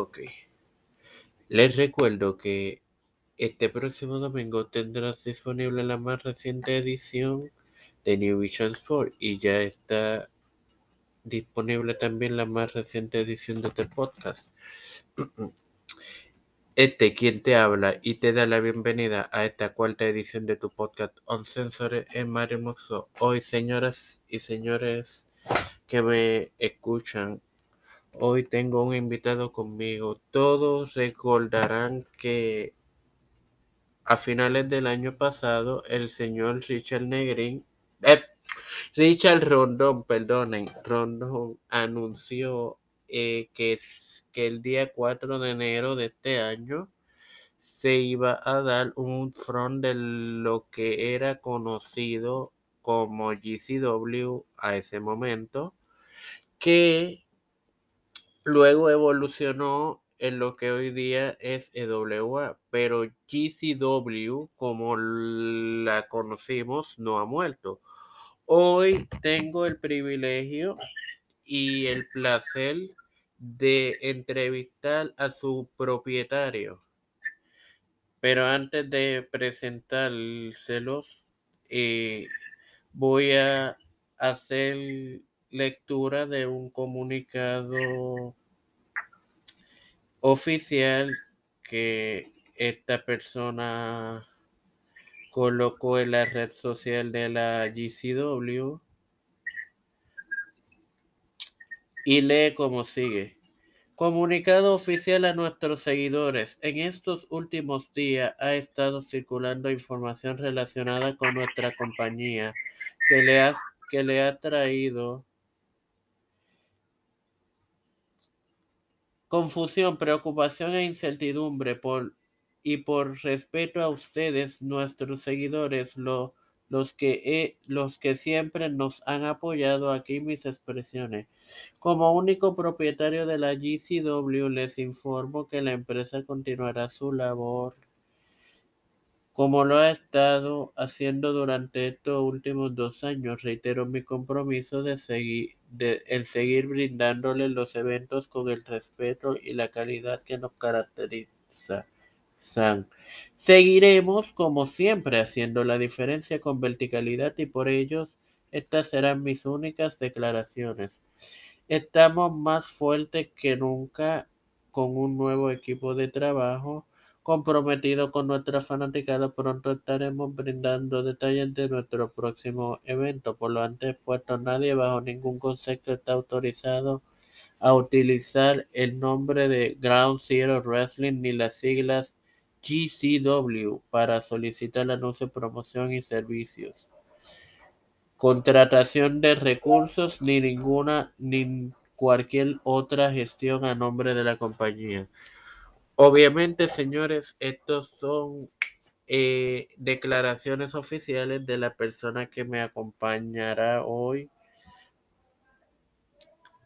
Ok. Les recuerdo que este próximo domingo tendrás disponible la más reciente edición de New Vision Sport y ya está disponible también la más reciente edición de este podcast. Este quien te habla y te da la bienvenida a esta cuarta edición de tu podcast On Sensores en Mario. Hoy, señoras y señores que me escuchan, hoy tengo un invitado conmigo. Todos recordarán que a finales del año pasado el señor Richard Negrin, eh, Richard Rondón, perdonen, Rondón anunció eh, que, que el día 4 de enero de este año se iba a dar un front de lo que era conocido como GCW a ese momento, que luego evolucionó en lo que hoy día es EWA, pero GCW, como la conocimos, no ha muerto. Hoy tengo el privilegio y el placer de entrevistar a su propietario. Pero antes de presentárselos, eh, voy a hacer lectura de un comunicado oficial que esta persona colocó en la red social de la GCW y lee como sigue. Comunicado oficial a nuestros seguidores. En estos últimos días ha estado circulando información relacionada con nuestra compañía que le ha, que le ha traído confusión, preocupación e incertidumbre por y por respeto a ustedes, nuestros seguidores, lo, los, que los que siempre nos han apoyado aquí mis expresiones. Como único propietario de la GCW, les informo que la empresa continuará su labor como lo ha estado haciendo durante estos últimos dos años. Reitero mi compromiso de seguir, de, en seguir brindándoles los eventos con el respeto y la calidad que nos caracteriza. Seguiremos, como siempre, haciendo la diferencia con verticalidad y por ello estas serán mis únicas declaraciones. Estamos más fuertes que nunca con un nuevo equipo de trabajo comprometido con nuestra fanaticada. Pronto estaremos brindando detalles de nuestro próximo evento. Por lo antes puesto, nadie bajo ningún concepto está autorizado a utilizar el nombre de Ground Zero Wrestling ni las siglas GCW para solicitar anuncios, promoción y servicios. Contratación de recursos ni ninguna ni cualquier otra gestión a nombre de la compañía. Obviamente, señores, estos son eh, declaraciones oficiales de la persona que me acompañará hoy.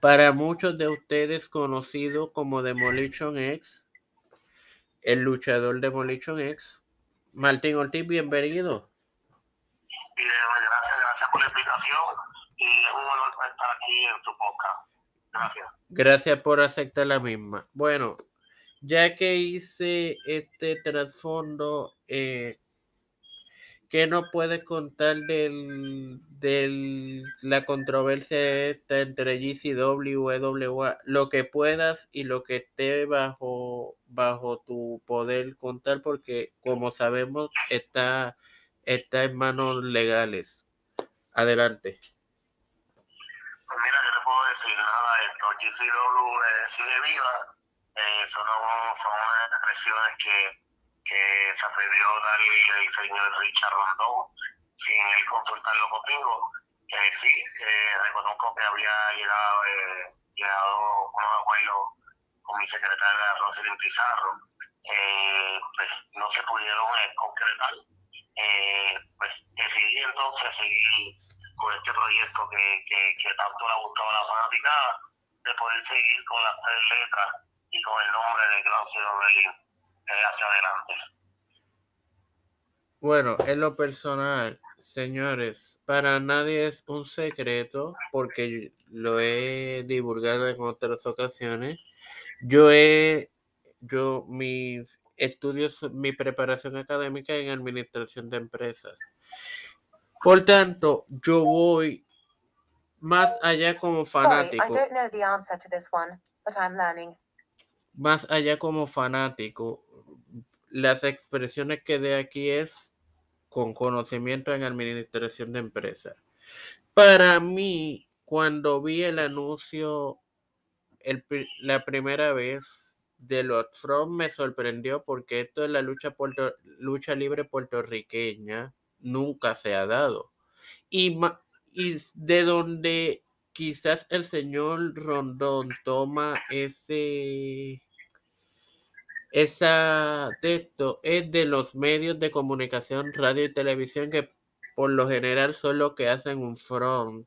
Para muchos de ustedes conocido como Demolition X, el luchador Demolition X. Martín Ortiz, bienvenido. gracias, gracias por la invitación y es un honor estar aquí en tu podcast. Gracias. Gracias por aceptar la misma. Bueno, ya que hice este trasfondo, eh, ¿Qué nos puedes contar del, de la controversia esta entre GCW y WWA? Lo que puedas y lo que esté bajo, bajo tu poder contar, porque como sabemos está, está en manos legales. Adelante. Pues mira, yo no puedo decir nada de esto. GCW eh, sigue viva. Eh, son, son unas expresiones que que se atrevió a darle el señor Richard Rondón sin él consultarlo conmigo. que sí, eh, reconozco que había llegado, eh, llegado unos acuerdos con mi secretaria Roselyn Pizarro. Eh, pues no se pudieron eh, concretar. Eh, pues decidí entonces seguir con este proyecto que, que, que tanto le ha gustado a la fanaticada, de poder seguir con las tres letras y con el nombre de Glaucio Berlín hacia adelante. Bueno, en lo personal, señores, para nadie es un secreto porque lo he divulgado en otras ocasiones. Yo he, yo, mis estudios, mi preparación académica en administración de empresas. Por tanto, yo voy más allá como fanático. Más allá como fanático, las expresiones que de aquí es con conocimiento en administración de empresas. Para mí, cuando vi el anuncio la primera vez de Lord From me sorprendió porque esto es la lucha, lucha libre puertorriqueña nunca se ha dado. Y, y de donde quizás el señor Rondón toma ese esa texto es de los medios de comunicación, radio y televisión que por lo general son los que hacen un front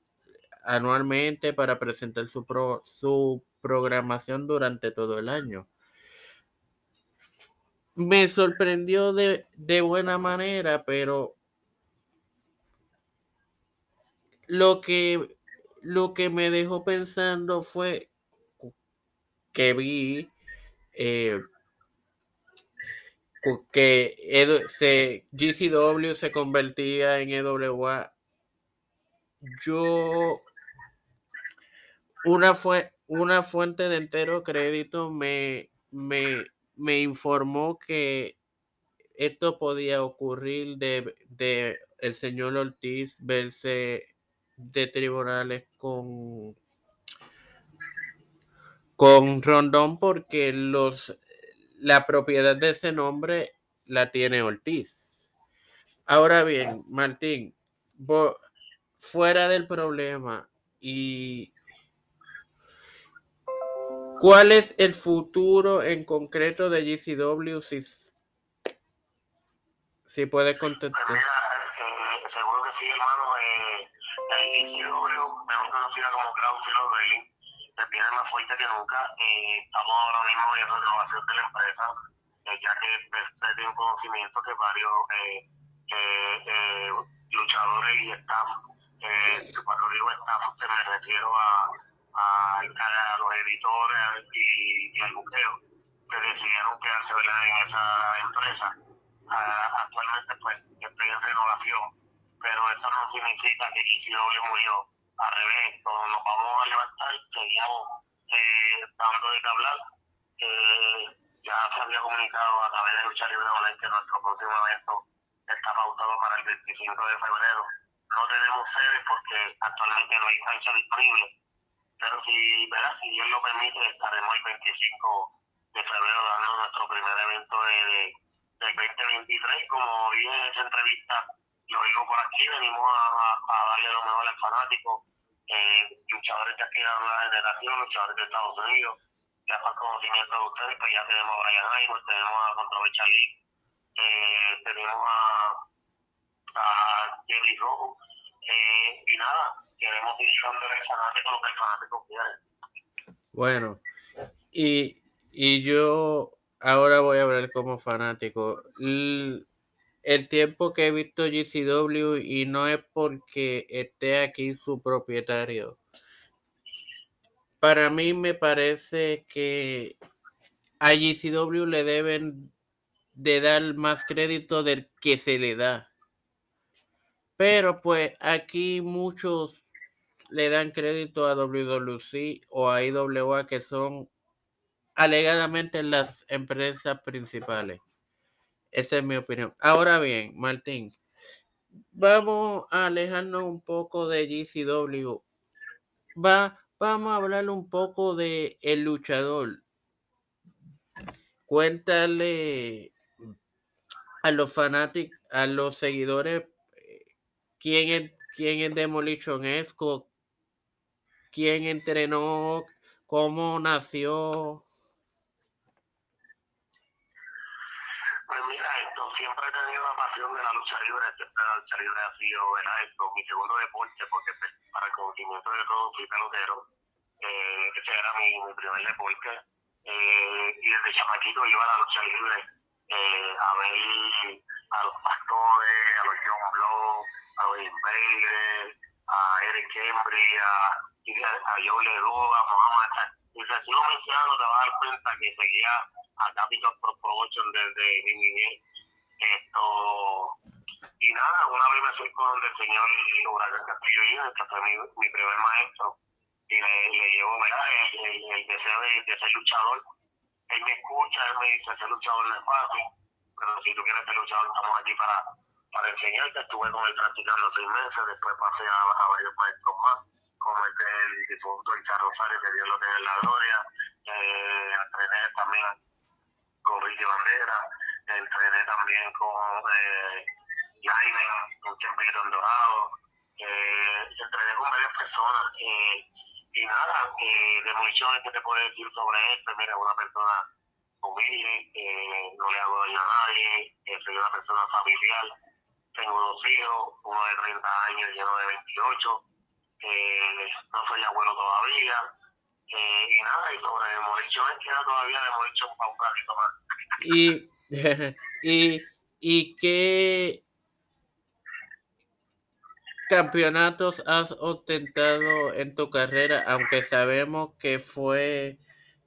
anualmente para presentar su, su programación durante todo el año. Me sorprendió de, de buena manera, pero lo que, lo que me dejó pensando fue que vi eh, que se, GCW se convertía en EWA. Yo, una, una fuente de entero crédito me, me, me informó que esto podía ocurrir de, de el señor Ortiz verse de tribunales con con Rondón porque los la propiedad de ese nombre la tiene Ortiz. Ahora bien, Martín, fuera del problema y ¿cuál es el futuro en concreto de GCW si, si puedes contestar? Pues eh, seguro que sí, hermano. Eh, mejor conocida como Crown Berlin, viene más fuerte que nunca. Eh, estamos ahora mismo viendo renovación de la empresa, eh, ya que ustedes tienen conocimiento que varios eh, eh, luchadores y staff, cuando digo staff, me refiero a, a, los editores y, y, al buqueo, que decidieron quedarse en esa empresa. Uh, actualmente pues estoy en renovación, pero eso no significa que ICW murió al revés, nos vamos a levantar, seguíamos eh, dando de qué hablar. Eh, ya se había comunicado a través de Lucha Libre Online que nuestro próximo evento está pautado para el 25 de febrero. No tenemos sede porque actualmente no hay cancha disponible, pero si, ¿verdad? si Dios lo permite, estaremos el 25 de febrero dando nuestro primer evento de, del 2023. Como dije en esa entrevista, lo digo por aquí, venimos a, darle lo mejor al fanático, eh, luchadores que aquí de la generación, luchadores de Estados Unidos, ya por conocimiento de ustedes, pues ya tenemos a Brian Aymor, tenemos a Controversia Lee, eh, tenemos a, a Jerry Rojo, eh, y nada, queremos ir dándole al fanático lo que el fanático quiere. Bueno, y, y yo ahora voy a hablar como fanático el tiempo que he visto GCW y no es porque esté aquí su propietario. Para mí me parece que a GCW le deben de dar más crédito del que se le da. Pero pues aquí muchos le dan crédito a WWC o a IWA que son alegadamente las empresas principales. Esa es mi opinión. Ahora bien, Martín, vamos a alejarnos un poco de GCW. Va, vamos a hablar un poco de el luchador. Cuéntale a los fanáticos, a los seguidores, quién es, quién es Demolition Esco, quién entrenó, cómo nació, siempre he tenido la pasión de la lucha libre, la lucha libre ha sido. Esto, mi segundo deporte, porque para el conocimiento de todos soy pelotero. Eh, ese era mi, mi primer deporte. Eh, y desde chamaquito iba a la lucha libre eh, a ver a los pastores, a los John Blow, a los Invaders, a Eric Embry, a, y a yo le a Mohamed. Y si sigo mencionando, te vas a dar cuenta que seguía a Capital Promotion desde mi niñez. Esto, y nada, una vez me acerco donde el señor Huracán Castillo Junior, que fue mi, mi primer maestro, y le, le llevo. El, el, deseo de, de, ser luchador. Él me escucha, él me dice, ser luchador no es fácil, pero si tú quieres ser luchador, estamos aquí para, para enseñarte. Estuve con él practicando seis meses, después pasé a, varios maestros más, como el difunto Isaac Rosario, que Dios lo tenga en la gloria. Eh, entrené también con Ricky Bandera, entrené también con eh, Jaime, un champito en Dorado, eh, entrené con varias personas. Eh, y nada, eh, de mucho que te puedo decir sobre esto, mira, una persona humilde, eh, no le hago daño a nadie, eh, soy una persona familiar, tengo dos hijos, uno de 30 años y uno de 28, eh, no soy abuelo todavía, y nada, y sobre demolición queda todavía demolición para un ratito más. Y, y, y qué campeonatos has ostentado en tu carrera, aunque sabemos que fue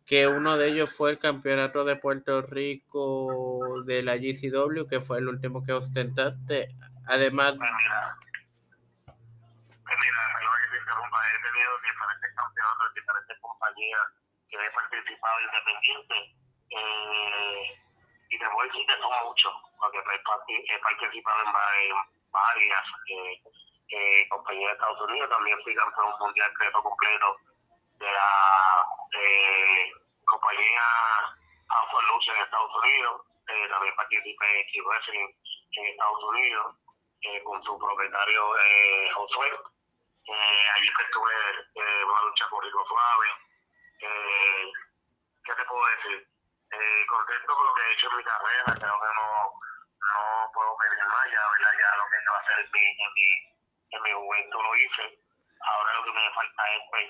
que uno de ellos fue el campeonato de Puerto Rico de la GCW, que fue el último que ostentaste. Además, Pues mira, pues mira, que te interrumpa, he tenido diferentes campeonatos diferentes compañías que he participado independiente. Eh, y te voy a decir que son muchos, porque he parti- he participado en varias eh, eh, compañías de Estados Unidos. También fui campeón mundial peso completo de la eh, compañía House Lucha en Estados Unidos. Eh, también participé en Key Wrestling en Estados Unidos eh, con su propietario eh, Josué. Eh, allí que estuve eh, una lucha con Rico Suave. ¿Qué te puedo decir? Contento con lo que he hecho en mi carrera, creo que no, no puedo pedir más, ya, ya lo que va a en mi, mi, en mi juventud lo hice. Ahora lo que me falta es pues,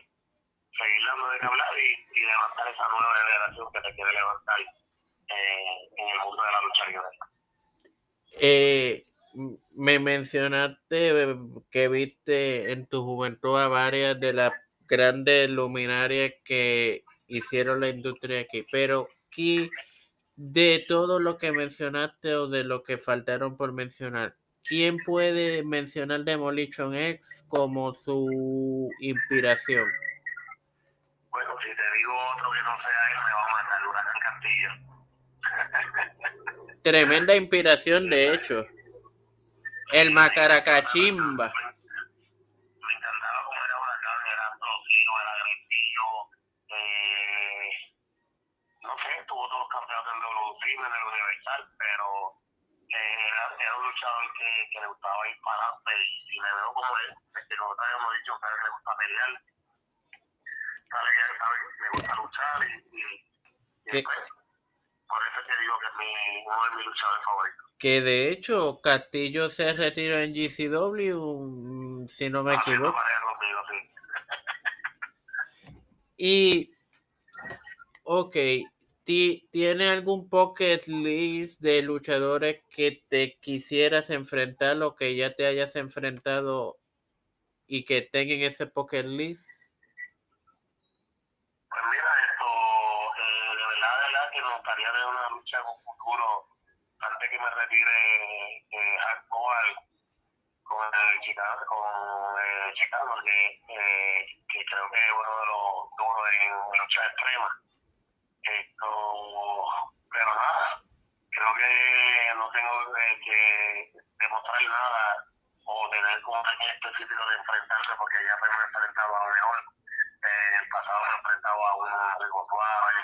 seguir dando de qué hablar y, levantar esa nueva generación que se quiere levantar eh, en el mundo de la lucha libre. eh, me mencionaste que viste en tu juventud a varias de las grandes luminarias que hicieron la industria aquí, pero ¿qué de todo lo que mencionaste o de lo que faltaron por mencionar, ¿quién puede mencionar Demolition X como su inspiración? Bueno, si te digo otro que no sea él, me va a matar Huracán Castillo. Tremenda inspiración, de hecho. El Macaracachimba. Me encantaba cómo era Huracán, era Trocino, era Grantillo, eh, no sé, tuvo todos los campeonatos en WC, en el Universal, pero era, un luchador que, que le gustaba ir para adelante y, y me veo como él, porque nosotros habíamos dicho que a él le gusta pelear, sabe que sabe, le gusta luchar y, y, y ¿Qué? pues, por eso te digo que es mi, uno de mis luchadores favoritos. Que de hecho Castillo se retiró en GCW, mm, si no me no equivoco. pareja conmigo, sí. Y, ok, ¿tiene algún pocket list de luchadores que te quisieras enfrentar o que ya te hayas enfrentado y que tengan ese pocket list? Pues mira, esto, eh, de verdad, de que me gustaría ver una lucha en un futuro, antes que me retire eh, hardcore con el Chicago, con eh, Chicago que, eh, que creo que es uno de los duros en lucha extrema. Pero nada, creo que no tengo eh, que demostrar nada o tener como año específico de enfrentarse porque ya me he enfrentado a mejor eh, en el pasado me he enfrentado a un Rico Suave,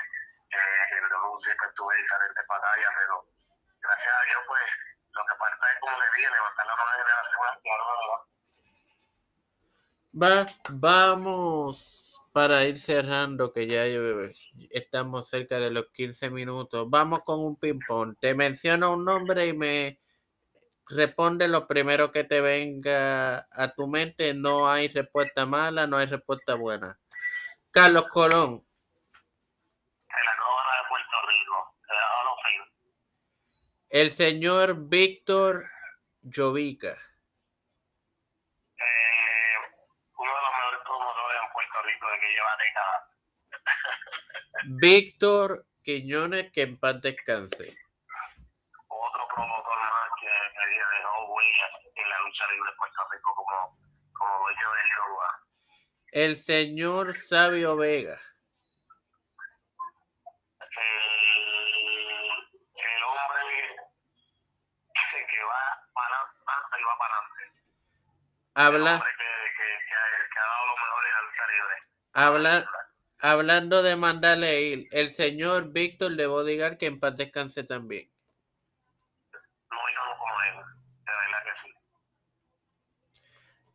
eh, en el siempre tuve diferentes batallas, pero gracias a Dios, pues lo que falta es como le dije, levantar la generación y ahora Va, vamos para ir cerrando, que ya eh, estamos cerca de los 15 minutos. Vamos con un ping-pong. Te menciono un nombre y me responde lo primero que te venga a tu mente. No hay respuesta mala, no hay respuesta buena. Carlos Colón, de Puerto Rico, el señor Víctor Jovica, Eh, uno de los mejores promotores en Puerto Víctor Quiñones, que en paz descanse. Otro promotor más que, que dejó huellas en la lucha libre de Puerto Rico como, como dueño de Yoruba. El señor Sabio Vega. El, el hombre que, que va para adelante y va para adelante. Habla, El hombre que, que, que, ha, que ha dado lo mejor en la lucha libre. habla, hablando de mandarle ir, el señor Víctor de Bodigar, que en paz descanse también. No como él, de verdad que sí.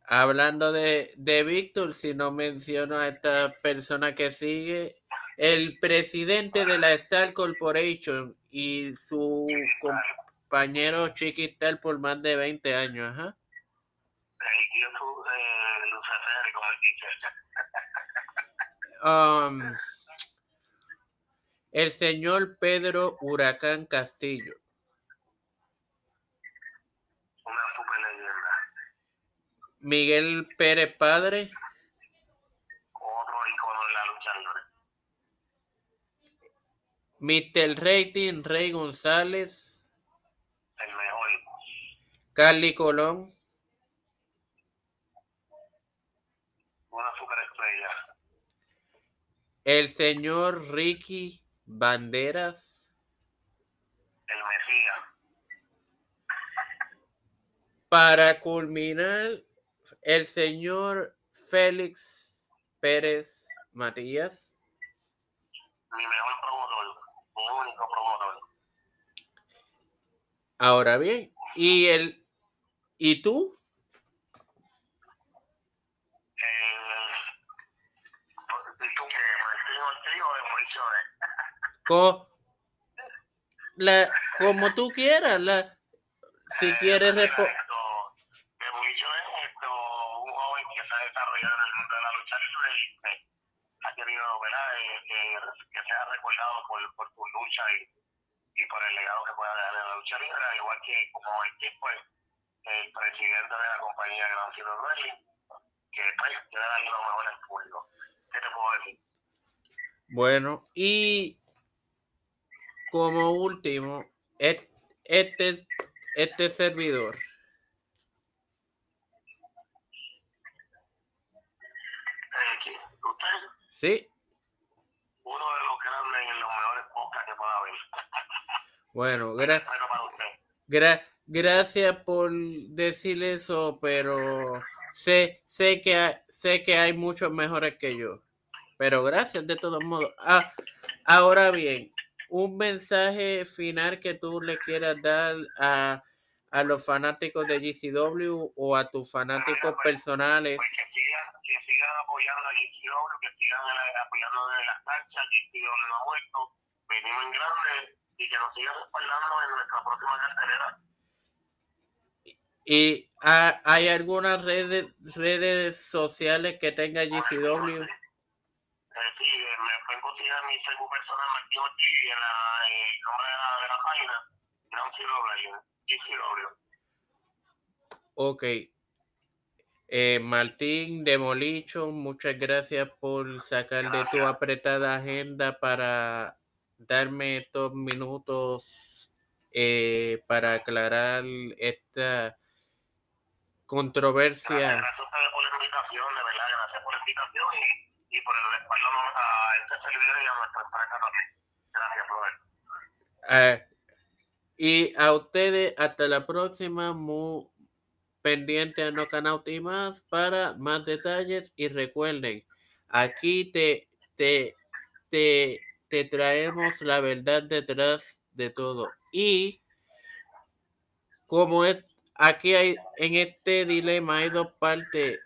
Hablando de, de Víctor, si no menciono a esta persona que sigue, el presidente de la Star Corporation y su compañero Chiquital por más de 20 años, ajá. Eh, como dice. Um, el señor Pedro Huracán Castillo. Una super leyenda. Miguel Pérez Padre, Otro icono de la lucha libre. Mr. Rating Rey González, El mejor. Carly Colón, Una superestrella. El señor Ricky Banderas, El Mesías. para culminar, el señor Félix Pérez Matías, Mi mejor promotor. Mi único promotor. ahora bien, y el, ¿y tú? Eh, ¿Y tú qué? ¿Martín Ortiz o Demoliciones? Co- la, como tú quieras, la, si Eh, quieres repo- esto, Demoliciones es esto, un joven que se ha desarrollado en el mundo de la lucha libre y que ha querido, ¿verdad? Eh, que, sea recordado por, por tu lucha y, y por el legado que pueda dejar en la lucha libre, al igual que como el es el presidente de la compañía Gran Ciro Wrestling, que pues quiere darle lo mejor al público. ¿Qué te puedo decir? Bueno, y como último, este, este servidor, usted, ¿sí? uno de los grandes y los mejores podcasts que pueda haber. Bueno, gra- gra- gracias por decir eso, pero sé, sé, que hay, sé que hay muchos mejores que yo. Pero gracias de todos modos. Ah, ahora bien, un mensaje final que tú le quieras dar a, a los fanáticos de GCW o a tus fanáticos personales. Pues que sigan, que sigan apoyando a GCW, que sigan eh, apoyando desde las canchas, GCW no ha muerto, venimos en grande y que nos sigan respaldando en nuestra próxima cartelera. ¿Y ha- hay algunas redes, redes sociales que tenga GCW? Eh, sí, eh, me pueden conseguir en mi Facebook personal Martín Ortiz y en la, eh, el nombre de la, de la página, Gran CW. Ok. Eh, Martín Demolicho, muchas gracias por sacar de tu Gracias. apretada agenda para darme estos minutos eh, para aclarar esta Gracias, controversia. gracias a ustedes por la invitación, de verdad, gracias por la invitación y, y por el respaldo a este servidor y a nuestra empresa también. Gracias, brother. Ah, y a ustedes, hasta la próxima, muy pendiente a No Canauti más para más detalles. Y recuerden, aquí te, te, te, te traemos la verdad detrás de todo. Y como es, aquí hay, en este dilema hay dos partes.